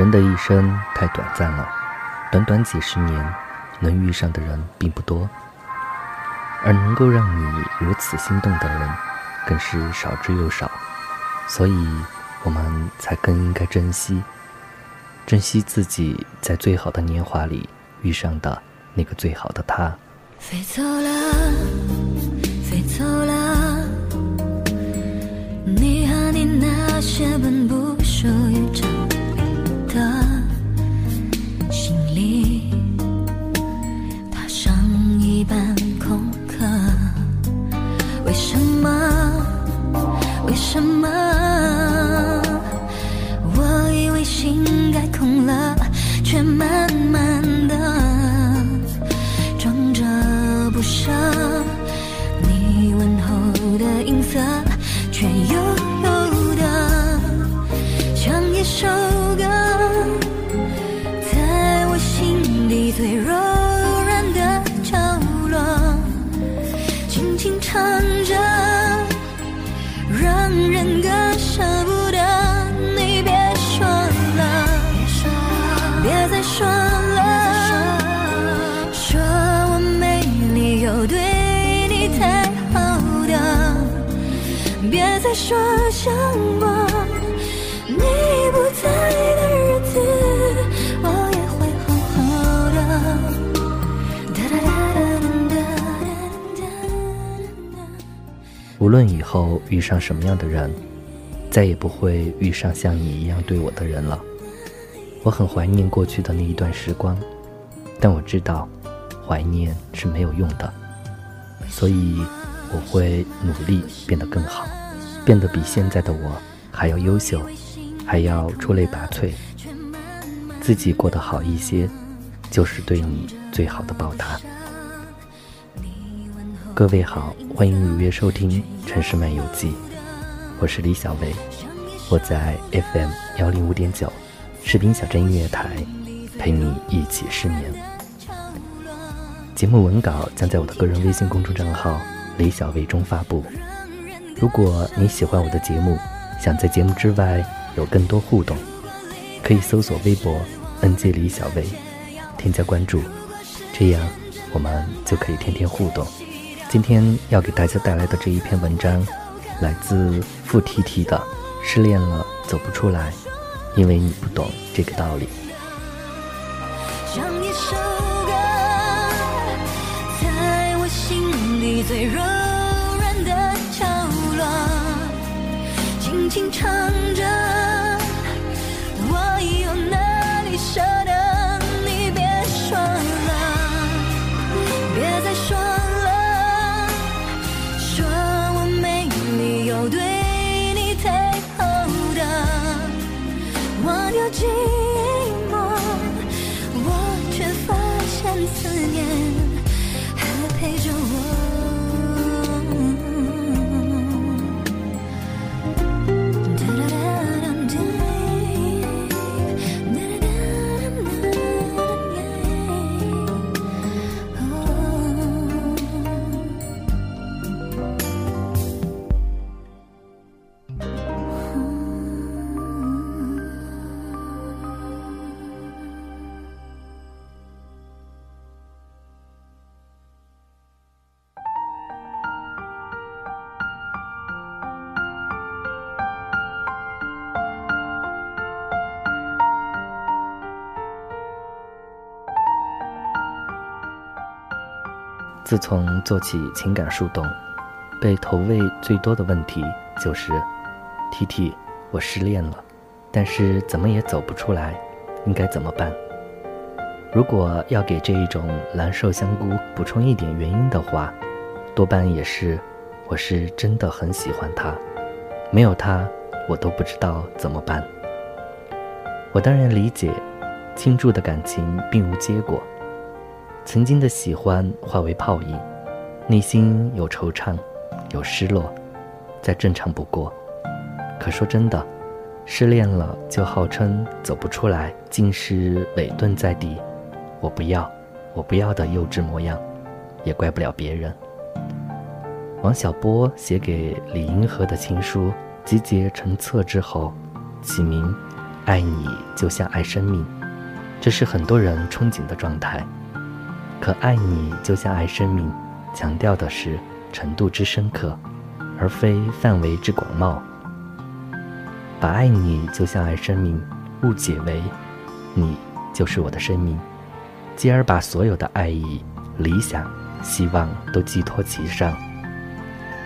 人的一生太短暂了，短短几十年，能遇上的人并不多，而能够让你如此心动的人，更是少之又少。所以，我们才更应该珍惜，珍惜自己在最好的年华里遇上的那个最好的他。飞走了，飞走了，你和你那些本什么？无论以后遇上什么样的人，再也不会遇上像你一样对我的人了。我很怀念过去的那一段时光，但我知道，怀念是没有用的，所以我会努力变得更好，变得比现在的我还要优秀，还要出类拔萃，自己过得好一些，就是对你最好的报答。各位好，欢迎预约收听《城市漫游记》，我是李小薇，我在 FM 幺零五点九士兵小镇音乐台陪你一起失眠。节目文稿将在我的个人微信公众账号李小薇中发布。如果你喜欢我的节目，想在节目之外有更多互动，可以搜索微博 “nj 李小薇”，添加关注，这样我们就可以天天互动。今天要给大家带来的这一篇文章，来自付提提的《失恋了走不出来》，因为你不懂这个道理。像一首歌，在我心里最柔软的角落，轻轻唱自从做起情感树洞，被投喂最多的问题就是：“T T，我失恋了，但是怎么也走不出来，应该怎么办？”如果要给这一种蓝瘦香菇补充一点原因的话，多半也是我是真的很喜欢他，没有他，我都不知道怎么办。我当然理解，倾注的感情并无结果，曾经的喜欢化为泡影，内心有惆怅，有失落，再正常不过。可说真的，失恋了就号称走不出来，尽是委顿在地，我不要，我不要的幼稚模样，也怪不了别人。王小波写给李银河的情书集结成册之后，起名“爱你就像爱生命”，这是很多人憧憬的状态。可“爱你就像爱生命”强调的是程度之深刻，而非范围之广袤。把“爱你就像爱生命”误解为“你就是我的生命”，继而把所有的爱意、理想、希望都寄托其上。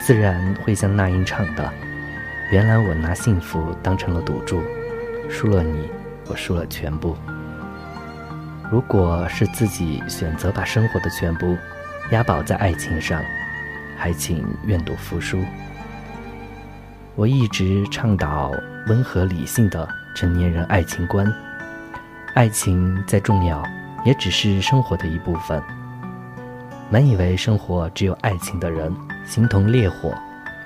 自然会像那英唱的：“原来我拿幸福当成了赌注，输了你，我输了全部。如果是自己选择把生活的全部押宝在爱情上，还请愿赌服输。我一直倡导温和理性的成年人爱情观，爱情再重要，也只是生活的一部分。满以为生活只有爱情的人。”形同烈火，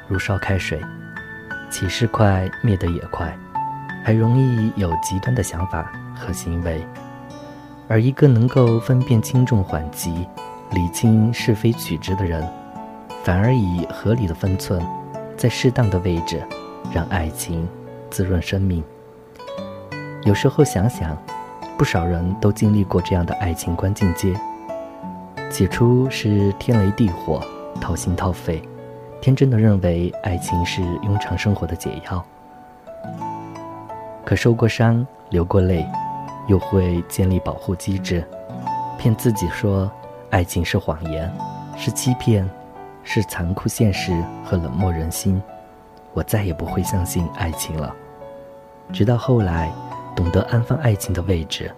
如烧开水，起势快，灭得也快，还容易有极端的想法和行为。而一个能够分辨轻重缓急、理清是非曲直的人，反而以合理的分寸，在适当的位置，让爱情滋润生命。有时候想想，不少人都经历过这样的爱情观境界：起初是天雷地火。掏心掏肺，天真的认为爱情是庸常生活的解药。可受过伤、流过泪，又会建立保护机制，骗自己说爱情是谎言，是欺骗，是残酷现实和冷漠人心。我再也不会相信爱情了。直到后来，懂得安放爱情的位置，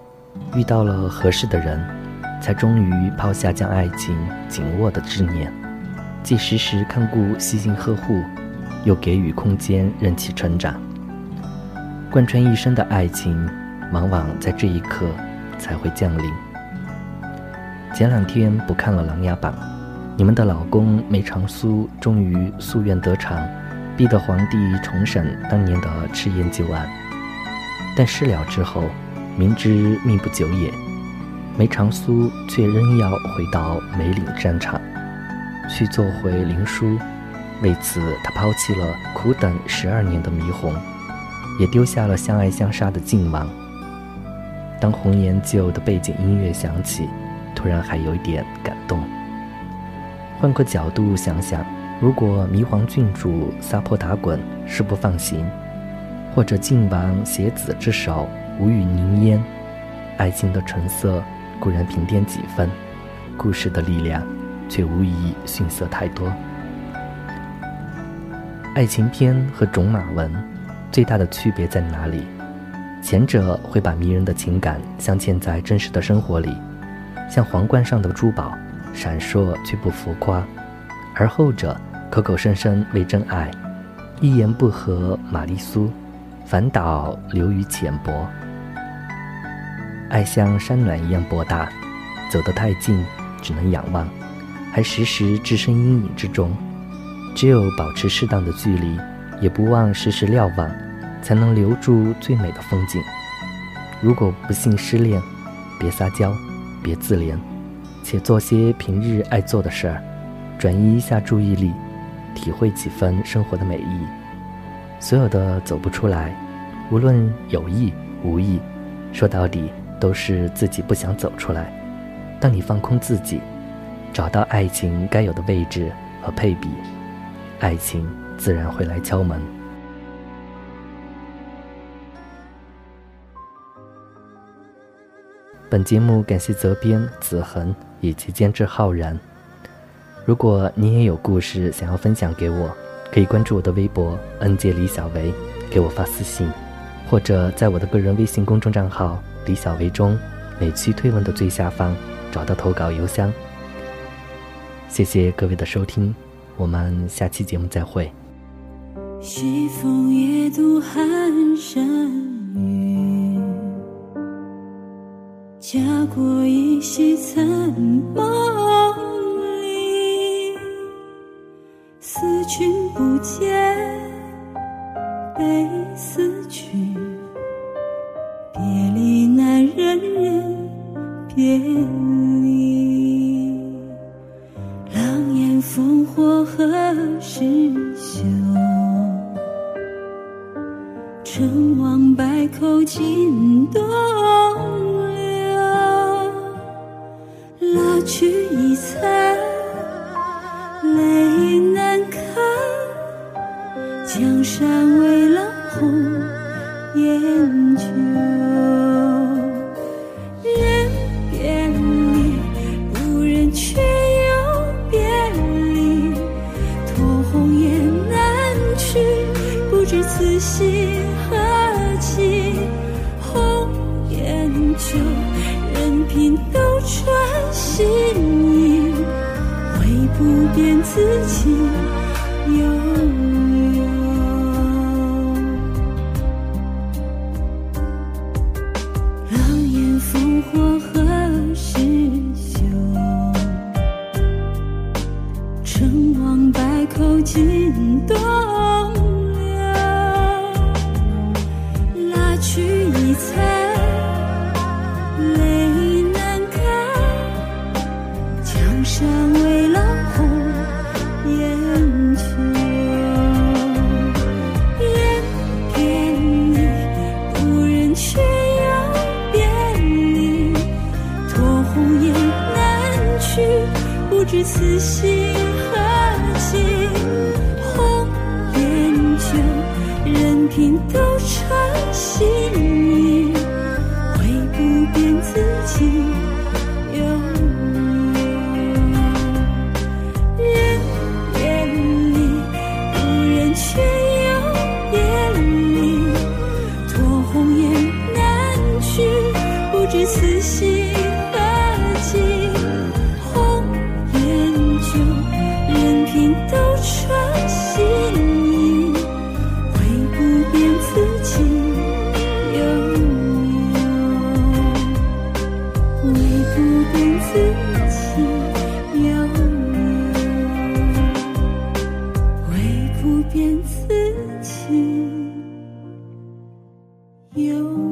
遇到了合适的人，才终于抛下将爱情紧握的执念。既时时看顾、细心呵护，又给予空间任其成长。贯穿一生的爱情，往往在这一刻才会降临。前两天不看了《琅琊榜》，你们的老公梅长苏终于夙愿得偿，逼得皇帝重审当年的赤焰旧案。但事了之后，明知命不久也，梅长苏却仍要回到梅岭战场。去做回灵书，为此他抛弃了苦等十二年的霓虹，也丢下了相爱相杀的靖王。当红颜旧的背景音乐响起，突然还有一点感动。换个角度想想，如果霓凰郡主撒泼打滚誓不放行，或者靖王携子之手无语凝噎，爱情的纯色固然平添几分，故事的力量。却无疑逊色太多。爱情片和种马文最大的区别在哪里？前者会把迷人的情感镶嵌在真实的生活里，像皇冠上的珠宝，闪烁却不浮夸；而后者口口声声为真爱，一言不合玛丽苏，反倒流于浅薄。爱像山峦一样博大，走得太近，只能仰望。还时时置身阴影之中，只有保持适当的距离，也不忘时时瞭望，才能留住最美的风景。如果不幸失恋，别撒娇，别自怜，且做些平日爱做的事儿，转移一下注意力，体会几分生活的美意。所有的走不出来，无论有意无意，说到底都是自己不想走出来。当你放空自己。找到爱情该有的位置和配比，爱情自然会来敲门。本节目感谢责编子恒以及监制浩然。如果你也有故事想要分享给我，可以关注我的微博“恩杰李小维”，给我发私信，或者在我的个人微信公众账号“李小维”中每期推文的最下方找到投稿邮箱。谢谢各位的收听，我们下期节目再会。西风夜渡寒山家国依稀残梦里，思君不见，悲思君。别离难，忍忍别离。狼烟烽火何时休？成王败寇尽东江山未老红颜旧，人别离，不忍却又别离。托鸿雁南去，不知此心何寄。红颜旧，任凭斗转星移，唯不变此情悠此心何寄。红颜旧，任凭斗转星移，唯不变此情悠悠。人别离，不忍却又别离。托鸿雁南去，不知此心有。